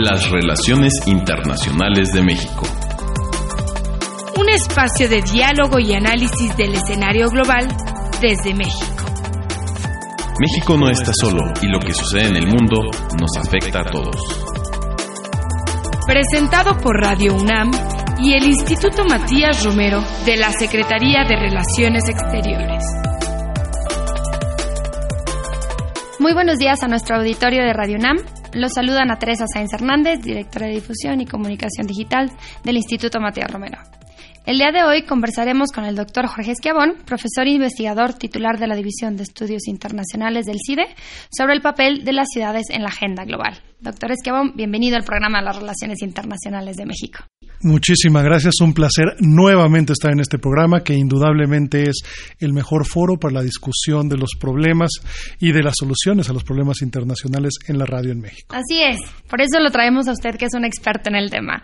Las relaciones internacionales de México. Un espacio de diálogo y análisis del escenario global desde México. México no está solo y lo que sucede en el mundo nos afecta a todos. Presentado por Radio UNAM y el Instituto Matías Romero de la Secretaría de Relaciones Exteriores. Muy buenos días a nuestro auditorio de Radio UNAM. Los saludan a Teresa Sáenz Hernández, directora de Difusión y Comunicación Digital del Instituto Matías Romero. El día de hoy conversaremos con el doctor Jorge Esquiabón, profesor e investigador titular de la División de Estudios Internacionales del CIDE, sobre el papel de las ciudades en la agenda global. Doctor Esquiabón, bienvenido al programa las Relaciones Internacionales de México. Muchísimas gracias, un placer nuevamente estar en este programa que indudablemente es el mejor foro para la discusión de los problemas y de las soluciones a los problemas internacionales en la radio en México. Así es, por eso lo traemos a usted que es un experto en el tema.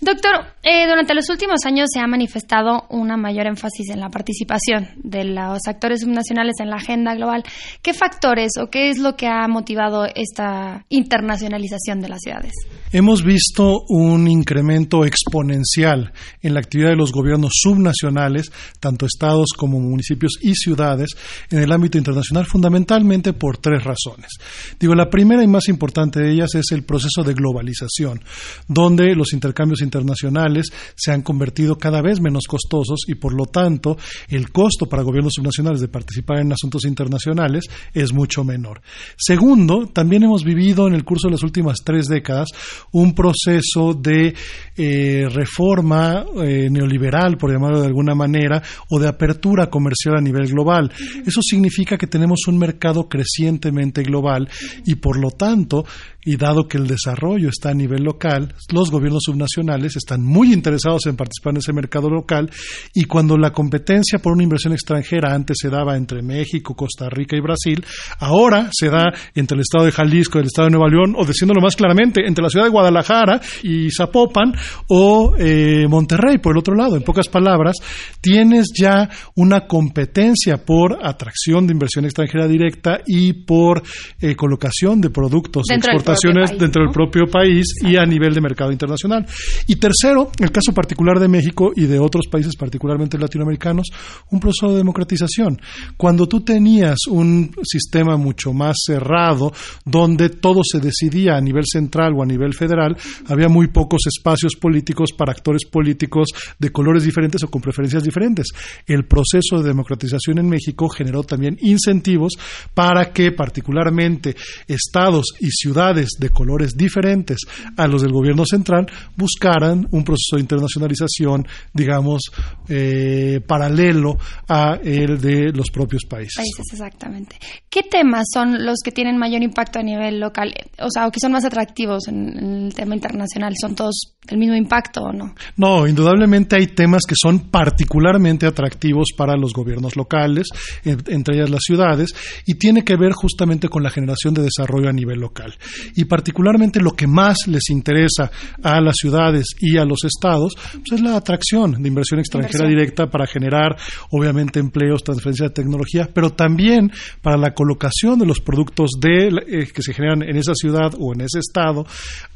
Doctor, eh, durante los últimos años se ha manifestado una mayor énfasis en la participación de los actores subnacionales en la agenda global. ¿Qué factores o qué es lo que ha motivado esta internacionalización de las ciudades? Hemos visto un incremento exponencial en la actividad de los gobiernos subnacionales, tanto estados como municipios y ciudades, en el ámbito internacional, fundamentalmente por tres razones. Digo, la primera y más importante de ellas es el proceso de globalización, donde los intercambios internacionales se han convertido cada vez menos costosos y, por lo tanto, el costo para gobiernos subnacionales de participar en asuntos internacionales es mucho menor. Segundo, también hemos vivido en el curso de las últimas tres décadas un proceso de eh, reforma eh, neoliberal, por llamarlo de alguna manera, o de apertura comercial a nivel global. Eso significa que tenemos un mercado crecientemente global y, por lo tanto, y dado que el desarrollo está a nivel local, los gobiernos subnacionales están muy interesados en participar en ese mercado local y cuando la competencia por una inversión extranjera antes se daba entre México, Costa Rica y Brasil, ahora se da entre el estado de Jalisco el estado de Nueva León, o diciéndolo más claramente, entre la ciudad de Guadalajara y Zapopan o eh, Monterrey, por el otro lado. En pocas palabras, tienes ya una competencia por atracción de inversión extranjera directa y por eh, colocación de productos de exportaciones dentro del propio país y a nivel de mercado internacional. Y tercero, el caso particular de México y de otros países, particularmente latinoamericanos, un proceso de democratización. Cuando tú tenías un sistema mucho más cerrado, donde todo se decidía a nivel central o a nivel federal, había muy pocos espacios políticos para actores políticos de colores diferentes o con preferencias diferentes. El proceso de democratización en México generó también incentivos para que particularmente estados y ciudades de colores diferentes a los del gobierno central buscaran un proceso de internacionalización, digamos, eh, paralelo a el de los propios países. Países, exactamente. ¿Qué temas son los que tienen mayor impacto a nivel local? O sea, o que son más atractivos en, en el tema internacional. ¿Son todos del mismo impacto o no? No, indudablemente hay temas que son particularmente atractivos para los gobiernos locales, entre ellas las ciudades, y tiene que ver justamente con la generación de desarrollo a nivel local. Y particularmente lo que más les interesa a las ciudades y a los estados pues es la atracción de inversión extranjera directa para generar, obviamente, empleos, transferencia de tecnología, pero también para la colocación de los productos de, eh, que se generan en esa ciudad o en ese estado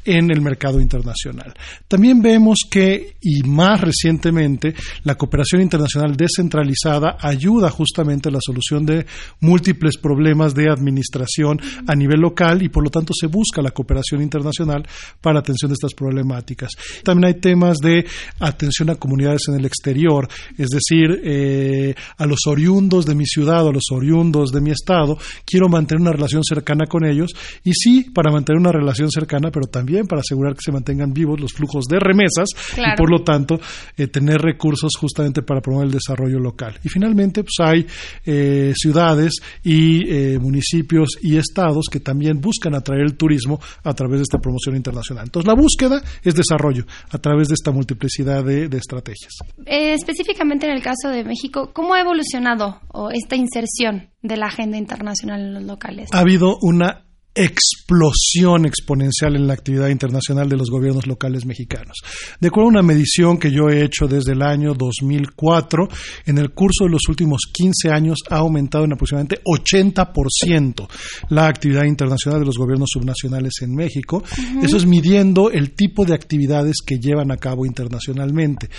en el mercado internacional. También vemos que, y más recientemente, la cooperación internacional descentralizada ayuda justamente a la solución de múltiples problemas de administración a nivel local y por lo tanto se busca la cooperación internacional para atención de estas problemáticas. También hay temas de atención a comunidades en el exterior, es decir, eh, a los oriundos de mi ciudad a los oriundos de mi estado, quiero mantener una relación cercana con ellos y sí, para mantener una relación cercana, pero también para asegurar que se mantengan vivos los flujos de y por lo tanto eh, tener recursos justamente para promover el desarrollo local. Y finalmente pues hay eh, ciudades y eh, municipios y estados que también buscan atraer el turismo a través de esta promoción internacional. Entonces la búsqueda es desarrollo a través de esta multiplicidad de, de estrategias. específicamente en el caso de México, ¿cómo ha evolucionado esta inserción de la agenda internacional en los locales? Ha habido una explosión exponencial en la actividad internacional de los gobiernos locales mexicanos. De acuerdo a una medición que yo he hecho desde el año 2004, en el curso de los últimos 15 años ha aumentado en aproximadamente 80% la actividad internacional de los gobiernos subnacionales en México. Eso es midiendo el tipo de actividades que llevan a cabo internacionalmente.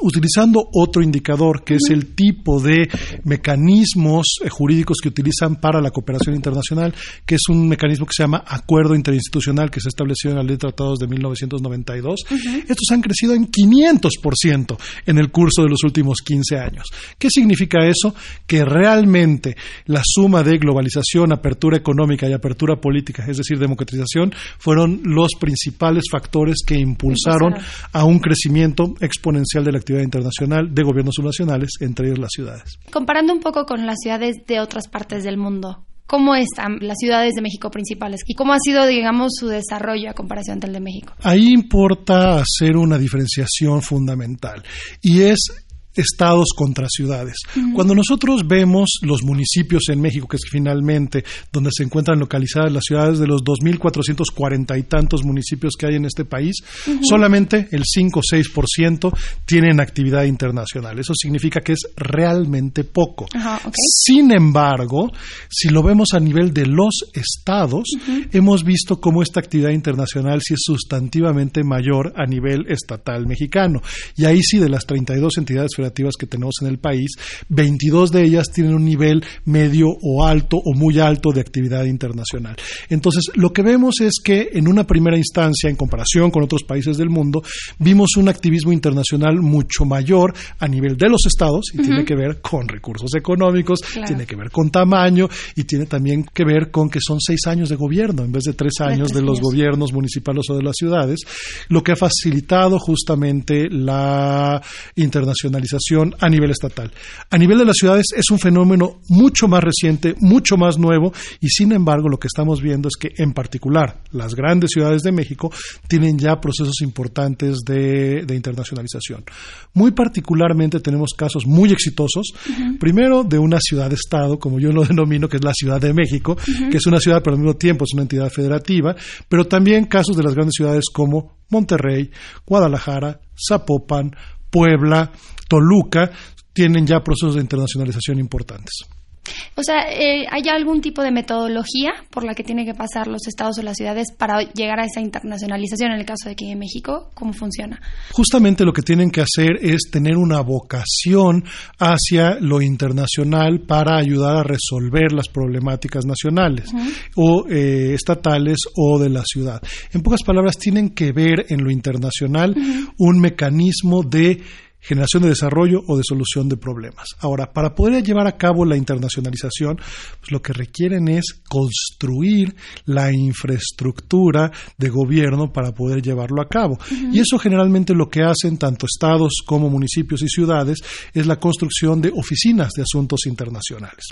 utilizando otro indicador que es el tipo de mecanismos eh, jurídicos que utilizan para la cooperación internacional, que es un mecanismo que se llama Acuerdo Interinstitucional que se estableció en la Ley de Tratados de 1992. Estos han crecido en 500% en el curso de los últimos 15 años. ¿Qué significa eso? Que realmente la suma de globalización, apertura económica y apertura política, es decir, democratización, fueron los principales factores que impulsaron a un crecimiento exponencial de la actividad internacional de gobiernos subnacionales, entre ellos las ciudades. Comparando un poco con las ciudades de otras partes del mundo, ¿Cómo están las ciudades de México principales y cómo ha sido, digamos, su desarrollo a comparación del de México? Ahí importa hacer una diferenciación fundamental y es estados contra ciudades. Cuando nosotros vemos los municipios en México, que es finalmente donde se encuentran localizadas las ciudades de los 2.440 y tantos municipios que hay en este país, solamente el 5 o 6% tienen actividad internacional. Eso significa que es realmente poco. Sin embargo, si lo vemos a nivel de los estados, hemos visto cómo esta actividad internacional sí es sustantivamente mayor a nivel estatal mexicano. Y ahí sí, de las 32 entidades federales, que tenemos en el país, 22 de ellas tienen un nivel medio o alto o muy alto de actividad internacional. Entonces, lo que vemos es que en una primera instancia, en comparación con otros países del mundo, vimos un activismo internacional mucho mayor a nivel de los estados y tiene que ver con recursos económicos, tiene que ver con tamaño y tiene también que ver con que son seis años de gobierno en vez de tres años de, los gobiernos municipales o de las ciudades, lo que ha facilitado justamente la internacionalización a nivel estatal. A nivel de las ciudades es un fenómeno mucho más reciente, mucho más nuevo y sin embargo lo que estamos viendo es que en particular las grandes ciudades de México tienen ya procesos importantes de, internacionalización. Muy particularmente tenemos casos muy exitosos, primero de una ciudad-estado, como yo lo denomino, que es la Ciudad de México, que es una ciudad pero al mismo tiempo es una entidad federativa, pero también casos de las grandes ciudades como Monterrey, Guadalajara, Zapopan, Puebla, Toluca, tienen ya procesos de internacionalización importantes. O sea, eh, ¿hay algún tipo de metodología por la que tienen que pasar los estados o las ciudades para llegar a esa internacionalización? En el caso de que en México, ¿cómo funciona? Justamente lo que tienen que hacer es tener una vocación hacia lo internacional para ayudar a resolver las problemáticas nacionales o eh, estatales o de la ciudad. En pocas palabras, tienen que ver en lo internacional un mecanismo de generación de desarrollo o de solución de problemas. Ahora, para poder llevar a cabo la internacionalización, pues lo que requieren es construir la infraestructura de gobierno para poder llevarlo a cabo. Y eso generalmente lo que hacen tanto estados como municipios y ciudades es la construcción de oficinas de asuntos internacionales.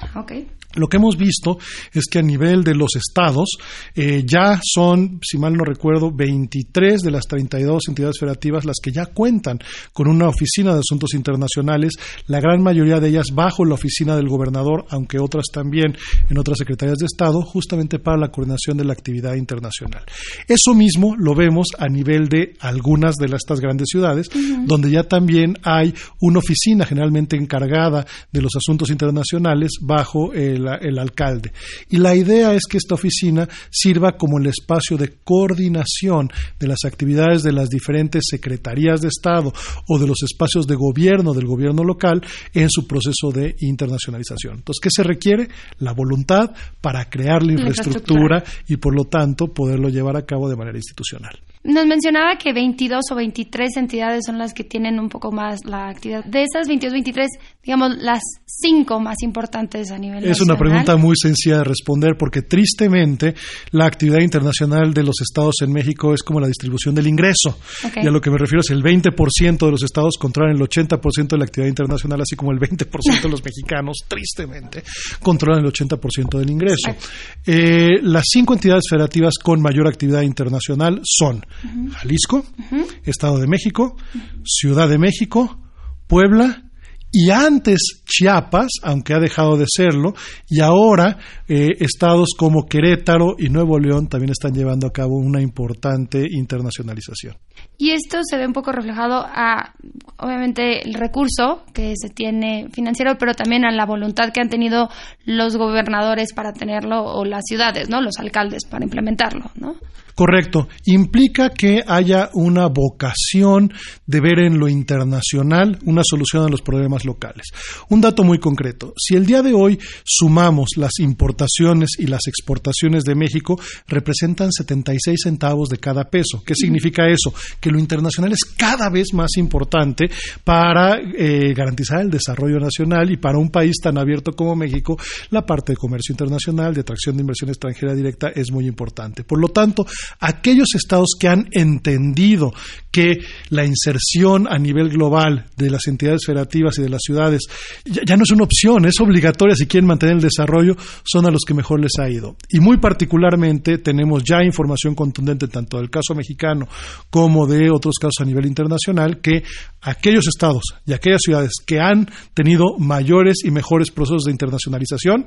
Lo que hemos visto es que a nivel de los estados eh, ya son, si mal no recuerdo, 23 de las 32 entidades federativas las que ya cuentan con una oficina de Asuntos Internacionales, la gran mayoría de ellas bajo la oficina del gobernador, aunque otras también en otras secretarías de Estado, justamente para la coordinación de la actividad internacional. Eso mismo lo vemos a nivel de algunas de estas grandes ciudades, donde ya también hay una oficina generalmente encargada de los asuntos internacionales bajo el, el alcalde. Y la idea es que esta oficina sirva como el espacio de coordinación de las actividades de las diferentes secretarías de Estado o de los espacios de gobierno del gobierno local en su proceso de internacionalización. Entonces, ¿qué se requiere? La voluntad para crear la infraestructura, y por lo tanto poderlo llevar a cabo de manera institucional. Nos mencionaba que 22 o 23 entidades son las que tienen un poco más la actividad. De esas 22, 23, digamos, las cinco más importantes a nivel Es una pregunta muy sencilla de responder porque tristemente la actividad internacional de los estados en México es como la distribución del ingreso. Y a lo que me refiero es el 20% de los estados controlan el 80% de la actividad internacional, así como el 20% de los mexicanos, tristemente, controlan el 80% del ingreso. Eh, las cinco entidades federativas con mayor actividad internacional son Jalisco, Estado de México, Ciudad de México, Puebla y antes Chiapas, aunque ha dejado de serlo, y ahora eh, estados como Querétaro y Nuevo León también están llevando a cabo una importante internacionalización. Y esto se ve un poco reflejado a, obviamente, el recurso que se tiene financiero, pero también a la voluntad que han tenido los gobernadores para tenerlo o las ciudades, ¿no? Los alcaldes para implementarlo, ¿no? Correcto. Implica que haya una vocación de ver en lo internacional una solución a los problemas locales. Un dato muy concreto. Si el día de hoy sumamos las importaciones y las exportaciones de México, representan 76 centavos de cada peso. ¿Qué significa eso? Que lo internacional es cada vez más importante para eh, garantizar el desarrollo nacional y para un país tan abierto como México, la parte de comercio internacional, de atracción de inversión extranjera directa es muy importante. Por lo tanto, aquellos estados que han entendido que la inserción a nivel global de las entidades federativas y de las ciudades ya, no es una opción, es obligatoria si quieren mantener el desarrollo, son a los que mejor les ha ido. Y muy particularmente tenemos ya información contundente tanto del caso mexicano como de otros casos a nivel internacional que aquellos estados y aquellas ciudades que han tenido mayores y mejores procesos de internacionalización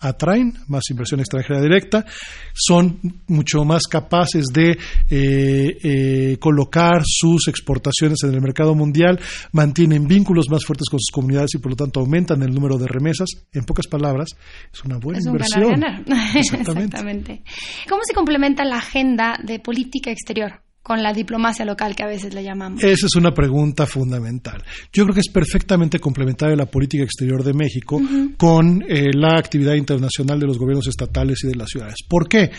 atraen más inversión extranjera directa, son mucho más capaces de eh, eh, colocar sus exportaciones en el mercado mundial, mantienen vínculos más fuertes con sus comunidades y por lo tanto aumentan el número de remesas. En pocas palabras, es una buena inversión. Exactamente. ¿Cómo se complementa la agenda de política exterior? Con la diplomacia local que a veces le llamamos? Esa es una pregunta fundamental. Yo creo que es perfectamente complementaria la política exterior de México con eh, la actividad internacional de los gobiernos estatales y de las ciudades. ¿Por qué?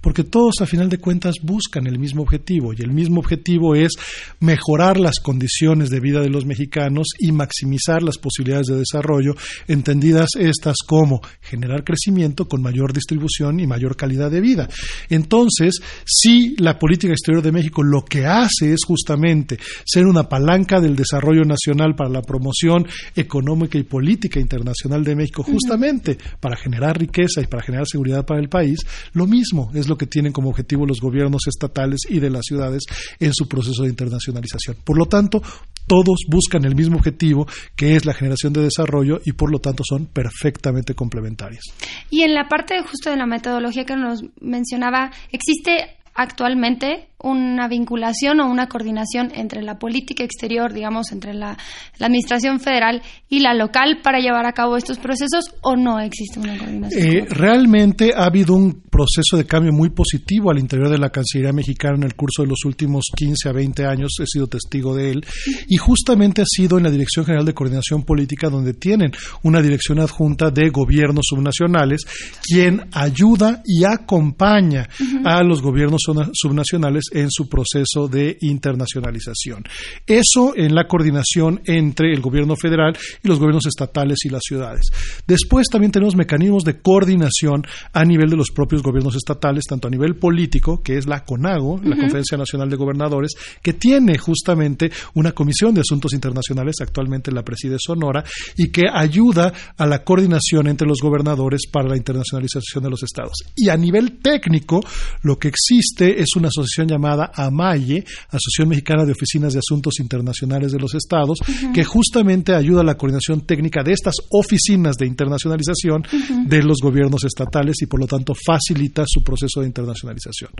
Porque todos a final de cuentas buscan el mismo objetivo y el mismo objetivo es mejorar las condiciones de vida de los mexicanos y maximizar las posibilidades de desarrollo, entendidas estas como generar crecimiento con mayor distribución y mayor calidad de vida. Entonces, si la política exterior de México lo que hace es justamente ser una palanca del desarrollo nacional para la promoción económica y política internacional de México, justamente para generar riqueza y para generar seguridad para el país, lo mismo es lo que tienen como objetivo los gobiernos estatales y de las ciudades en su proceso de internacionalización. Por lo tanto, todos buscan el mismo objetivo, que es la generación de desarrollo, y por lo tanto son perfectamente complementarias. Y en la parte justo de la metodología que nos mencionaba, ¿existe actualmente una vinculación o una coordinación entre la política exterior, digamos, entre la, administración federal y la local para llevar a cabo estos procesos o no existe una coordinación? Eh, realmente ha habido un proceso de cambio muy positivo al interior de la Cancillería mexicana en el curso de los últimos 15 a 20 años, he sido testigo de él, y justamente ha sido en la Dirección General de Coordinación Política donde tienen una dirección adjunta de gobiernos subnacionales, quien ayuda y acompaña a los gobiernos subnacionales en su proceso de internacionalización. Eso en la coordinación entre el gobierno federal y los gobiernos estatales y las ciudades. Después también tenemos mecanismos de coordinación a nivel de los propios gobiernos estatales, tanto a nivel político, que es la CONAGO, la Conferencia Nacional de Gobernadores, que tiene justamente una comisión de asuntos internacionales, actualmente la preside Sonora, y que ayuda a la coordinación entre los gobernadores para la internacionalización de los estados. Y a nivel técnico, lo que existe es una asociación llamada llamada AMAYE, Asociación Mexicana de Oficinas de Asuntos Internacionales de los Estados, que justamente ayuda a la coordinación técnica de estas oficinas de internacionalización de los gobiernos estatales y por lo tanto facilita su proceso de internacionalización.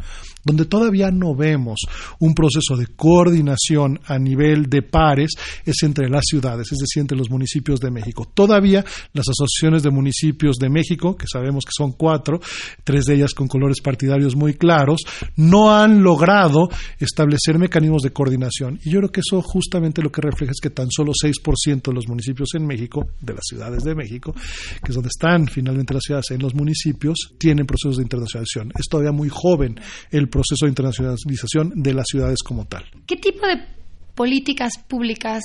Donde todavía no vemos un proceso de coordinación a nivel de pares es entre las ciudades, es decir, entre los municipios de México. Todavía las asociaciones de municipios de México, que sabemos que son cuatro, tres de ellas con colores partidarios muy claros, no han logrado establecer mecanismos de coordinación. Y yo creo que eso justamente lo que refleja es que tan solo 6% de los municipios en México, de las ciudades de México, que es donde están finalmente las ciudades en los municipios, tienen procesos de internacionalización. Es todavía muy joven el proceso de internacionalización de las ciudades como tal. ¿Qué tipo de políticas públicas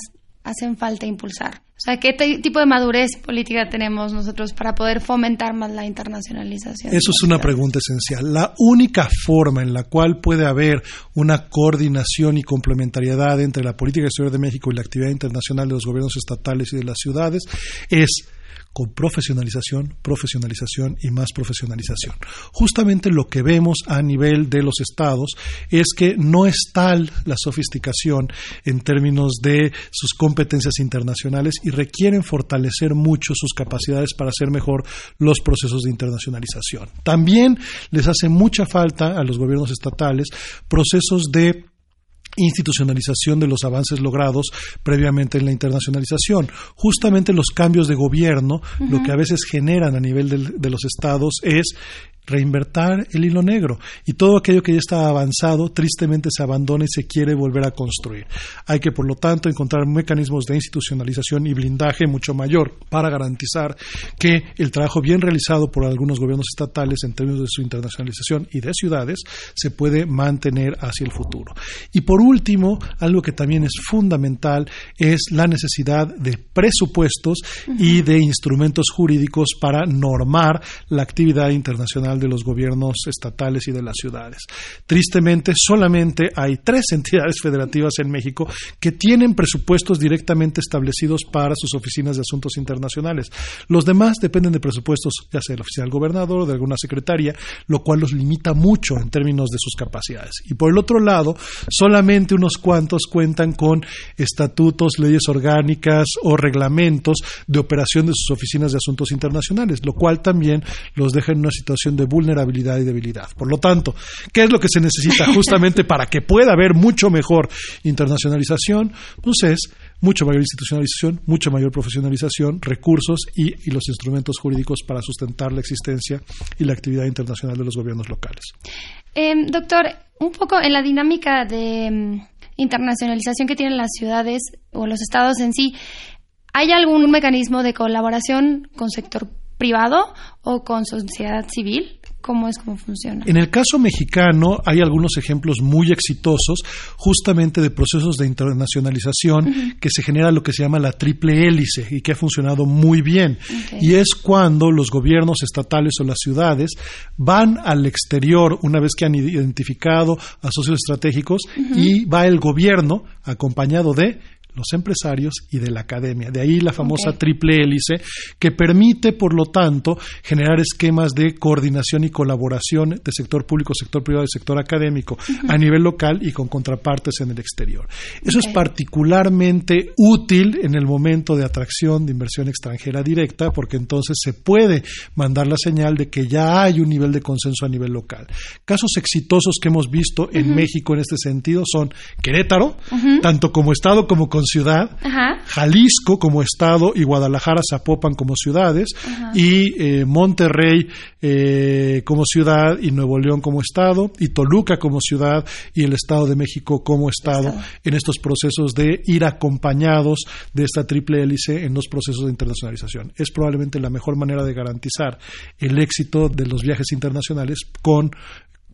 hacen falta impulsar? O sea, ¿qué tipo de madurez política tenemos nosotros para poder fomentar más la internacionalización? Eso es una pregunta esencial. La única forma en la cual puede haber una coordinación y complementariedad entre la política exterior de México y la actividad internacional de los gobiernos estatales y de las ciudades es con profesionalización, profesionalización y más profesionalización. Justamente lo que vemos a nivel de los estados es que no es tal la sofisticación en términos de sus competencias internacionales y requieren fortalecer mucho sus capacidades para hacer mejor los procesos de internacionalización. También les hace mucha falta a los gobiernos estatales procesos de institucionalización de los avances logrados previamente en la internacionalización. Justamente los cambios de gobierno lo que a veces generan a nivel de los estados es reinvertir el hilo negro y todo aquello que ya está avanzado tristemente se abandona y se quiere volver a construir. Hay que, por lo tanto, encontrar mecanismos de institucionalización y blindaje mucho mayor para garantizar que el trabajo bien realizado por algunos gobiernos estatales en términos de su internacionalización y de ciudades se puede mantener hacia el futuro. Y por último, algo que también es fundamental es la necesidad de presupuestos y de instrumentos jurídicos para normar la actividad internacional de los gobiernos estatales y de las ciudades. Tristemente, solamente hay tres entidades federativas en México que tienen presupuestos directamente establecidos para sus oficinas de asuntos internacionales. Los demás dependen de presupuestos, ya sea de la oficina del gobernador o de alguna secretaria, lo cual los limita mucho en términos de sus capacidades. Y por el otro lado, solamente unos cuantos cuentan con estatutos, leyes orgánicas o reglamentos de operación de sus oficinas de asuntos internacionales, lo cual también los deja en una situación de vulnerabilidad y debilidad. Por lo tanto, ¿qué es lo que se necesita justamente para que pueda haber mucho mejor internacionalización? Pues es mucho mayor institucionalización, mucha mayor profesionalización, recursos y, los instrumentos jurídicos para sustentar la existencia y la actividad internacional de los gobiernos locales. Em, doctor, un poco en la dinámica de em, internacionalización que tienen las ciudades o los estados en sí, ¿hay algún mecanismo de colaboración con sector privado o con sociedad civil? ¿Cómo es cómo funciona? En el caso mexicano hay algunos ejemplos muy exitosos justamente de procesos de internacionalización que se genera lo que se llama la triple hélice y que ha funcionado muy bien. Y es cuando los gobiernos estatales o las ciudades van al exterior una vez que han identificado a socios estratégicos y va el gobierno acompañado de los empresarios y de la academia. De ahí la famosa triple hélice que permite, por lo tanto, generar esquemas de coordinación y colaboración de sector público, sector privado y sector académico a nivel local y con contrapartes en el exterior. Eso es particularmente útil en el momento de atracción de inversión extranjera directa porque entonces se puede mandar la señal de que ya hay un nivel de consenso a nivel local. Casos exitosos que hemos visto en México en este sentido son Querétaro, tanto como Estado como con ciudad, Jalisco como estado y Guadalajara, Zapopan como ciudades, y eh, Monterrey eh, como ciudad y Nuevo León como estado, y Toluca como ciudad y el Estado de México como estado, en estos procesos de ir acompañados de esta triple hélice en los procesos de internacionalización. Es probablemente la mejor manera de garantizar el éxito de los viajes internacionales con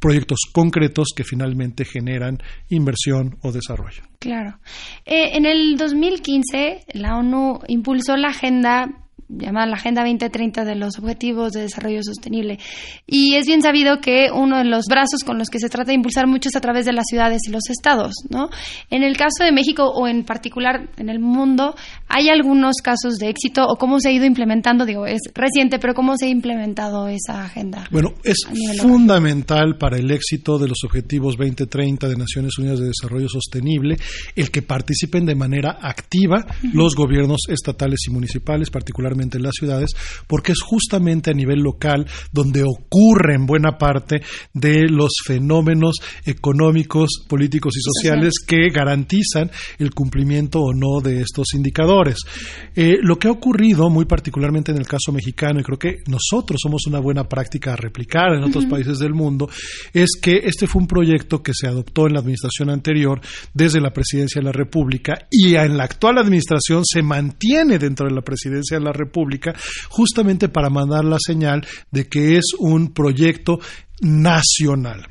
proyectos concretos que finalmente generan inversión o desarrollo. Claro. Eh, en el 2015, la ONU impulsó la Agenda llamada la Agenda 2030 de los Objetivos de Desarrollo Sostenible. Y es bien sabido que uno de los brazos con los que se trata de impulsar mucho es a través de las ciudades y los estados, ¿no? En el caso de México o en particular en el mundo, ¿hay algunos casos de éxito o cómo se ha ido implementando? Digo, es reciente, pero ¿cómo se ha implementado esa agenda? Bueno, es fundamental para el éxito de los Objetivos 2030 de Naciones Unidas de Desarrollo Sostenible el que participen de manera activa los gobiernos estatales y municipales, particularmente en las ciudades, porque es justamente a nivel local donde ocurren buena parte de los fenómenos económicos, políticos y sociales que garantizan el cumplimiento o no de estos indicadores. Eh, lo que ha ocurrido, muy particularmente en el caso mexicano, y creo que nosotros somos una buena práctica a replicar en otros países del mundo, es que este fue un proyecto que se adoptó en la administración anterior desde la presidencia de la República y en la actual administración se mantiene dentro de la presidencia de la República República, justamente para mandar la señal de que es un proyecto nacional.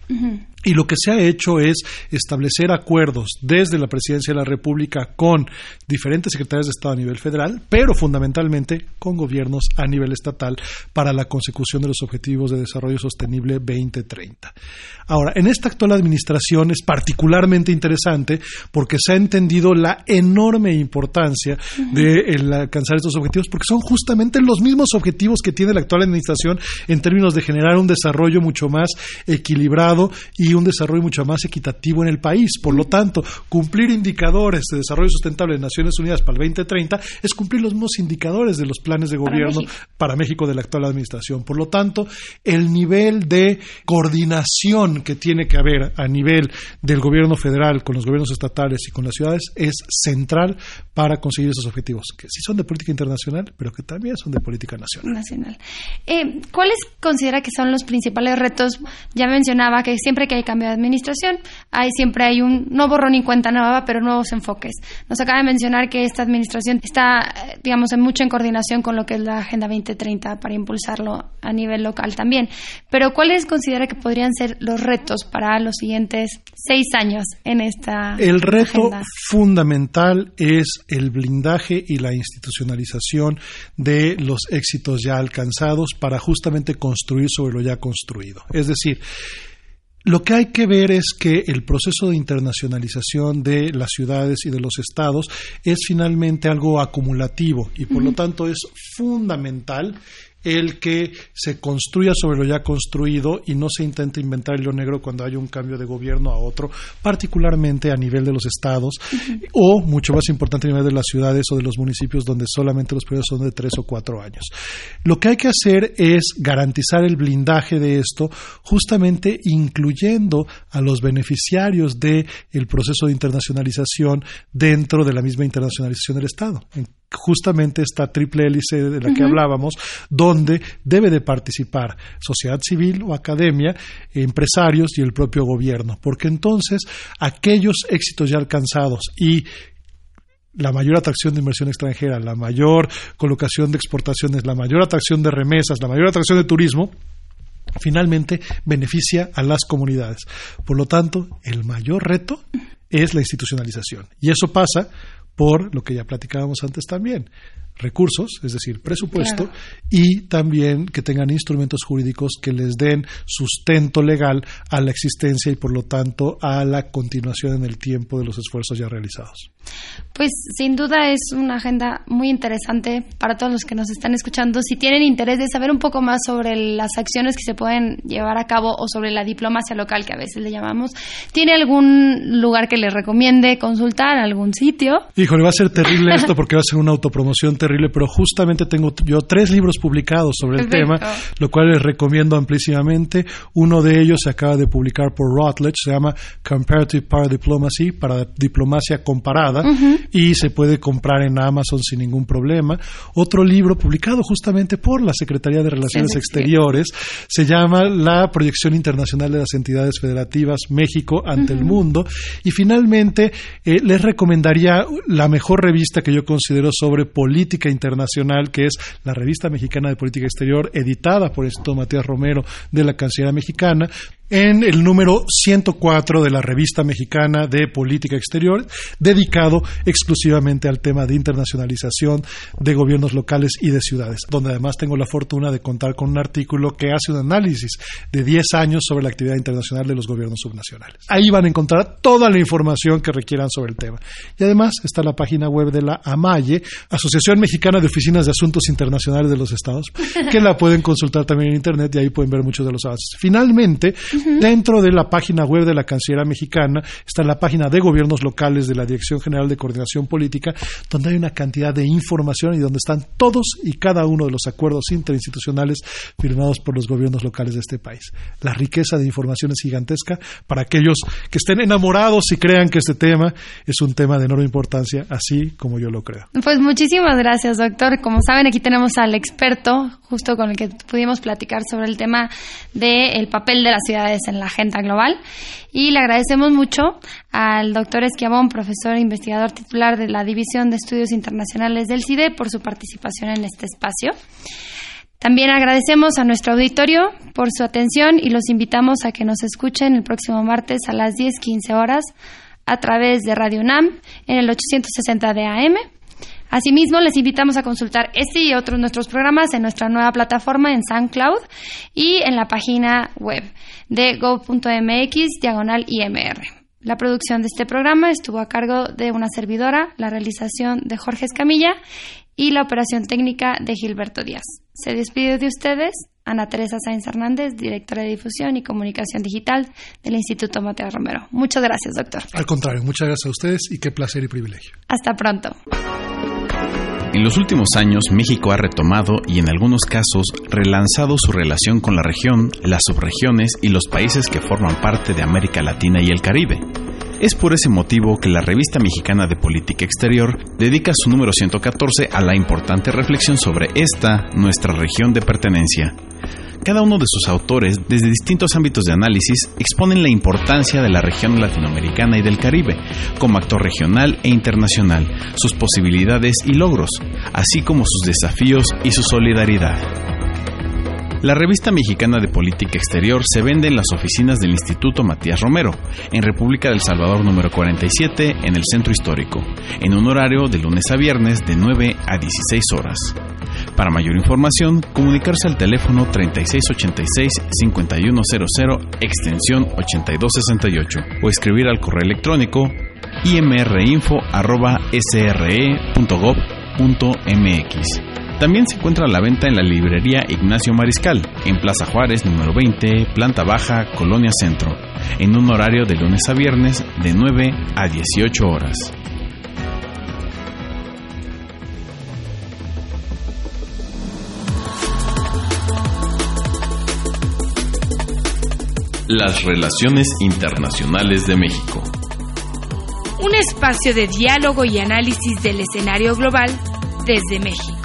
Y lo que se ha hecho es establecer acuerdos desde la Presidencia de la República con diferentes secretarios de Estado a nivel federal, pero fundamentalmente con gobiernos a nivel estatal para la consecución de los Objetivos de Desarrollo Sostenible 2030. Ahora, en esta actual administración es particularmente interesante porque se ha entendido la enorme importancia de alcanzar estos objetivos, porque son justamente los mismos objetivos que tiene la actual administración en términos de generar un desarrollo mucho más equilibrado y un desarrollo mucho más equitativo en el país. Por lo tanto, cumplir indicadores de desarrollo sustentable de Naciones Unidas para el 2030 es cumplir los mismos indicadores de los planes de gobierno para México, de la actual administración. Por lo tanto, el nivel de coordinación que tiene que haber a nivel del gobierno federal con los gobiernos estatales y con las ciudades es central para conseguir esos objetivos, que sí son de política internacional, pero que también son de política nacional. nacional. Eh, ¿Cuáles considera que son los principales retos? Ya mencionaba que siempre que hay cambio de administración, hay siempre hay un no borrón ni cuenta nueva, pero nuevos enfoques. Nos acaba de mencionar que esta administración está, digamos, en mucha en coordinación con lo que es la Agenda 2030 para impulsarlo a nivel local también. Pero ¿cuáles considera que podrían ser los retos para los siguientes seis años en esta El reto fundamental es el blindaje y la institucionalización de los éxitos ya alcanzados para justamente construir sobre lo ya construido. Es decir, lo que hay que ver es que el proceso de internacionalización de las ciudades y de los estados es finalmente algo acumulativo y por lo tanto es fundamental el que se construya sobre lo ya construido y no se intente inventar el hilo negro cuando hay un cambio de gobierno a otro, particularmente a nivel de los estados o, mucho más importante, a nivel de las ciudades o de los municipios donde solamente los periodos son de tres o cuatro años. Lo que hay que hacer es garantizar el blindaje de esto, justamente incluyendo a los beneficiarios del el proceso de internacionalización dentro de la misma internacionalización del Estado. Justamente esta triple hélice de la que hablábamos, donde debe de participar sociedad civil o academia, empresarios y el propio gobierno, porque entonces aquellos éxitos ya alcanzados y la mayor atracción de inversión extranjera, la mayor colocación de exportaciones, la mayor atracción de remesas, la mayor atracción de turismo, finalmente beneficia a las comunidades. Por lo tanto, el mayor reto es la institucionalización. Y eso pasa por lo que ya platicábamos antes también, recursos, es decir, presupuesto, y también que tengan instrumentos jurídicos que les den sustento legal a la existencia y por lo tanto a la continuación en el tiempo de los esfuerzos ya realizados. Pues sin duda es una agenda muy interesante para todos los que nos están escuchando. Si tienen interés de saber un poco más sobre las acciones que se pueden llevar a cabo o sobre la diplomacia local que a veces le llamamos, ¿tiene algún lugar que les recomiende consultar, algún sitio? Híjole, va a ser terrible esto porque va a ser una autopromoción terrible, pero justamente tengo yo tres libros publicados sobre el tema, lo cual les recomiendo amplísimamente. Uno de ellos se acaba de publicar por Routledge, se llama Comparative Power Diplomacy, para diplomacia comparada, y se puede comprar en Amazon sin ningún problema. Otro libro publicado justamente por la Secretaría de Relaciones Exteriores se llama La proyección internacional de las entidades federativas México ante el mundo. Y finalmente, eh, les recomendaría la mejor revista que yo considero sobre política internacional, que es la Revista Mexicana de Política Exterior, editada por esto Matías Romero de la Cancillería Mexicana, en el número 104 de la revista mexicana de política exterior, dedicado exclusivamente al tema de internacionalización de gobiernos locales y de ciudades, donde además tengo la fortuna de contar con un artículo que hace un análisis de 10 años sobre la actividad internacional de los gobiernos subnacionales. Ahí van a encontrar toda la información que requieran sobre el tema. Y además está la página web de la AMAYE, Asociación Mexicana de Oficinas de Asuntos Internacionales de los Estados, que la pueden consultar también en Internet y ahí pueden ver muchos de los avances. Finalmente, Dentro de la página web de la Cancillería Mexicana está la página de gobiernos locales de la Dirección General de Coordinación Política, donde hay una cantidad de información y donde están todos y cada uno de los acuerdos interinstitucionales firmados por los gobiernos locales de este país. La riqueza de información es gigantesca para aquellos que estén enamorados y crean que este tema es un tema de enorme importancia, así como yo lo creo. Pues muchísimas gracias, doctor. Como saben, aquí tenemos al experto, justo con el que pudimos platicar sobre el tema del papel de las en la agenda global. Y le agradecemos mucho al doctor Esquiabón, profesor e investigador titular de la División de Estudios Internacionales del CIDE, por su participación en este espacio. También agradecemos a nuestro auditorio por su atención y los invitamos a que nos escuchen el próximo martes a las 10:15 horas a través de Radio UNAM en el 860 de AM. Asimismo, les invitamos a consultar este y otros nuestros programas en nuestra nueva plataforma en SoundCloud y en la página web de go.mx diagonal IMR. La producción de este programa estuvo a cargo de una servidora, la realización de Jorge Escamilla y la operación técnica de Gilberto Díaz. Se despide de ustedes Ana Teresa Sáenz Hernández, directora de difusión y comunicación digital del Instituto Mateo Romero. Muchas gracias, doctor. Al contrario, muchas gracias a ustedes y qué placer y privilegio. Hasta pronto. En los últimos años, México ha retomado y en algunos casos relanzado su relación con la región, las subregiones y los países que forman parte de América Latina y el Caribe. Es por ese motivo que la revista mexicana de política exterior dedica su número 114 a la importante reflexión sobre esta, nuestra región de pertenencia. Cada uno de sus autores, desde distintos ámbitos de análisis, exponen la importancia de la región latinoamericana y del Caribe como actor regional e internacional, sus posibilidades y logros, así como sus desafíos y su solidaridad. La revista mexicana de política exterior se vende en las oficinas del Instituto Matías Romero, en República del Salvador número 47, en el Centro Histórico, en un horario de lunes a viernes de 9 a 16 horas. Para mayor información, comunicarse al teléfono 3686-5100, extensión 8268, o escribir al correo electrónico imrinfo.sre.gov.mx. También se encuentra a la venta en la librería Ignacio Mariscal, en Plaza Juárez número 20, planta baja, Colonia Centro, en un horario de lunes a viernes de 9 a 18 horas. Las relaciones internacionales de México. Un espacio de diálogo y análisis del escenario global desde México